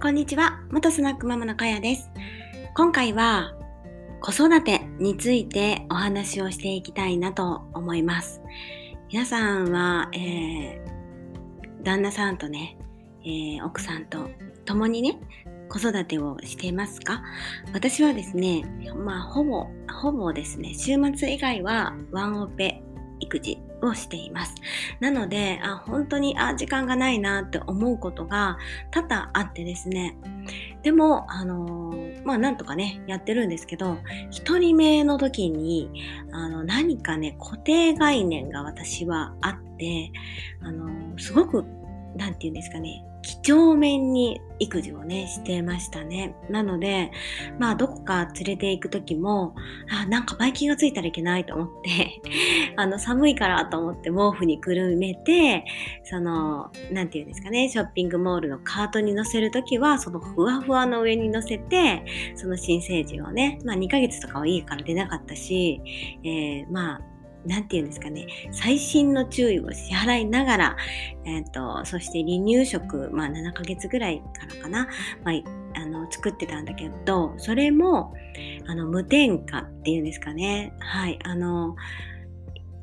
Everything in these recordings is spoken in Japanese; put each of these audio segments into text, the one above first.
こんにちは、元スナックママのかやです。今回は子育てについてお話をしていきたいなと思います。皆さんは、えー、旦那さんとね、えー、奥さんと共にね、子育てをしていますか？私はですね、まあ、ほぼ、ほぼですね、週末以外はワンオペ育児をしています。なので、あ本当にあ時間がないなって思うことが多々あってですね。でも、あのー、まあなんとかね、やってるんですけど、一人目の時に、あの、何かね、固定概念が私はあって、あのー、すごく、なんて言うんですかね、几帳面に育児をね、してましたね。なので、まあ、どこか連れて行く時も、あ、なんかバイキンがついたらいけないと思って、あの、寒いからと思って毛布にくるめて、その、なんていうんですかね、ショッピングモールのカートに乗せるときは、そのふわふわの上に乗せて、その新生児をね、まあ2ヶ月とかは家から出なかったし、えー、まあ、なんて言うんですかね、最新の注意を支払いながら、えっ、ー、と、そして離乳食、まあ7ヶ月ぐらいからかな、まあ、あの、作ってたんだけど、それも、あの、無添加っていうんですかね、はい、あの、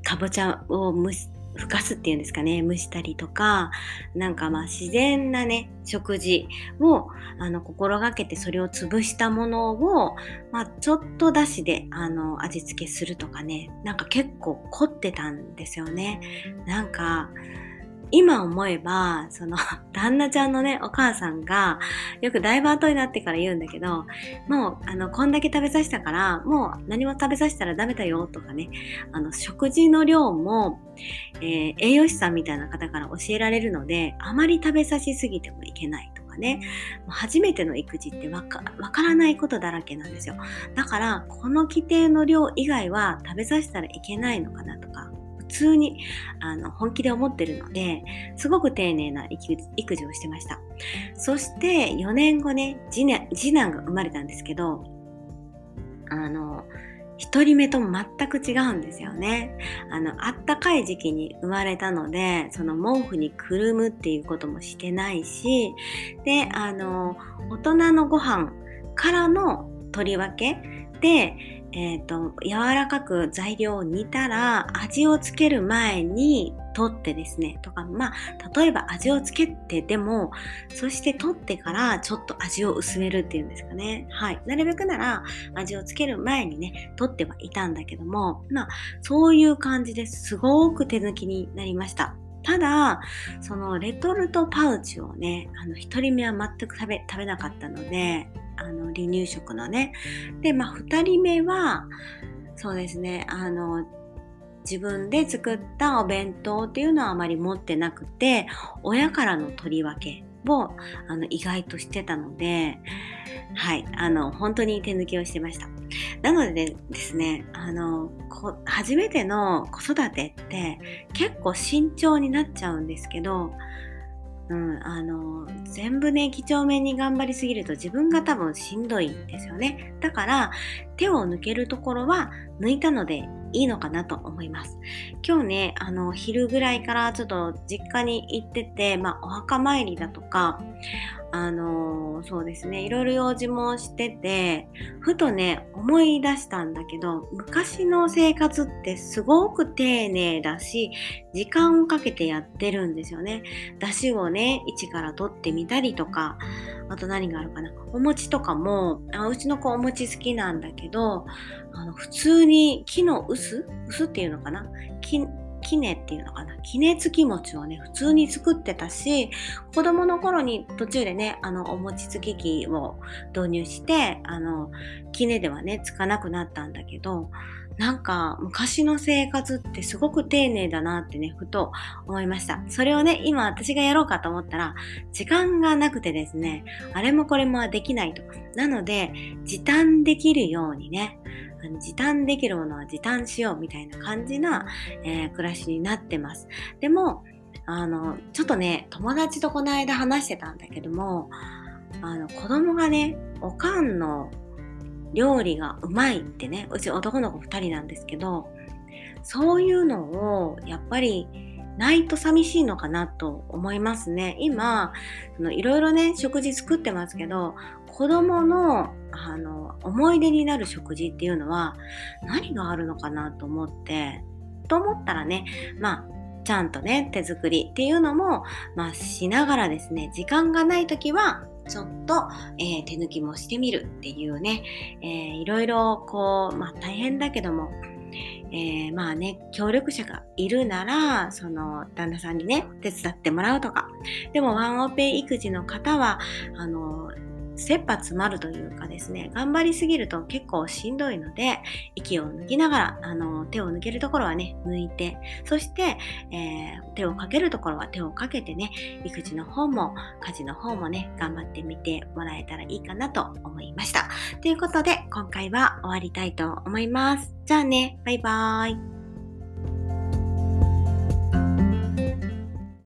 かぼちゃを蒸しふかすっていうんですかね、蒸したりとか、なんかまあ自然なね、食事をあの心がけてそれを潰したものを、まあちょっとだしであの味付けするとかね、なんか結構凝ってたんですよね。なんか、今思えば、その、旦那ちゃんのね、お母さんが、よくダイバートになってから言うんだけど、もう、あの、こんだけ食べさせたから、もう何も食べさせたらダメだよとかね、あの、食事の量も、えー、栄養士さんみたいな方から教えられるので、あまり食べさせすぎてもいけないとかね、初めての育児ってわかわからないことだらけなんですよ。だから、この規定の量以外は食べさせたらいけないのかなとか、通にあの本気で思ってるのですごく丁寧な育児をしてましたそして4年後ね次男次男が生まれたんですけどあの1人目と全く違うんですよね。あの、あったかい時期に生まれたので、その毛布にくるむっていうこともしてないし、で、あの、大人のご飯からの取り分けで、えーと、柔らかく材料を煮たら味をつける前に取ってですねとかまあ例えば味をつけてでもそして取ってからちょっと味を薄めるっていうんですかね。はい。なるべくなら味をつける前にね取ってはいたんだけどもまあそういう感じです。ごく手抜きになりました。ただ、そのレトルトパウチをね、あの、一人目は全く食べ、食べなかったので、あの離乳食のね。で、まあ、2人目は、そうですね、あの、自分で作ったお弁当っていうのはあまり持ってなくて、親からの取り分けをあの意外としてたので、はい、あの、本当に手抜きをしてました。なのでですね、あの、初めての子育てって結構慎重になっちゃうんですけど、うん、あの全部ね几帳面に頑張りすぎると自分が多分しんどいんですよね。だから手を抜けるところは抜いたのでいいのかなと思います。今日ねあの昼ぐらいからちょっと実家に行ってて、まあ、お墓参りだとかあのそうですね。いろいろ用事もしててふとね思い出したんだけど昔の生活ってすごく丁寧だし時間をかけてやってるんですよね。出汁をね一から取ってみたりとかあと何があるかな。お餅とかもあうちの子お餅好きなんだけどあの普通に木の薄薄っていうのかな？木きねっていうのかな？きねつき餅をね普通に作ってたし子供の頃に途中でねあのお餅つき機を導入してあのきねではねつかなくなったんだけどなんか昔の生活ってすごく丁寧だなってね、ふと思いました。それをね、今私がやろうかと思ったら、時間がなくてですね、あれもこれもできないと。なので、時短できるようにね、時短できるものは時短しようみたいな感じな、えー、暮らしになってます。でも、あの、ちょっとね、友達とこの間話してたんだけども、あの、子供がね、おかんの料理がうまいってね、うち男の子2人なんですけど、そういうのをやっぱりないと寂しいのかなと思いますね。今、いろいろね、食事作ってますけど、子供のあの思い出になる食事っていうのは何があるのかなと思って、と思ったらね、まあ、ちゃんとね、手作りっていうのも、まあ、しながらですね、時間がない時は、ちょっと、えー、手抜きもしてみるっていうね、えー、いろいろこう、まあ大変だけども、えー、まあね、協力者がいるなら、その旦那さんにね、手伝ってもらうとか。でもワンオペ育児の方は、あの、切羽詰まるというかですね、頑張りすぎると結構しんどいので、息を抜きながら、あの、手を抜けるところはね、抜いて、そして、えー、手をかけるところは手をかけてね、育児の方も、家事の方もね、頑張ってみてもらえたらいいかなと思いました。ということで、今回は終わりたいと思います。じゃあね、バイバーイ。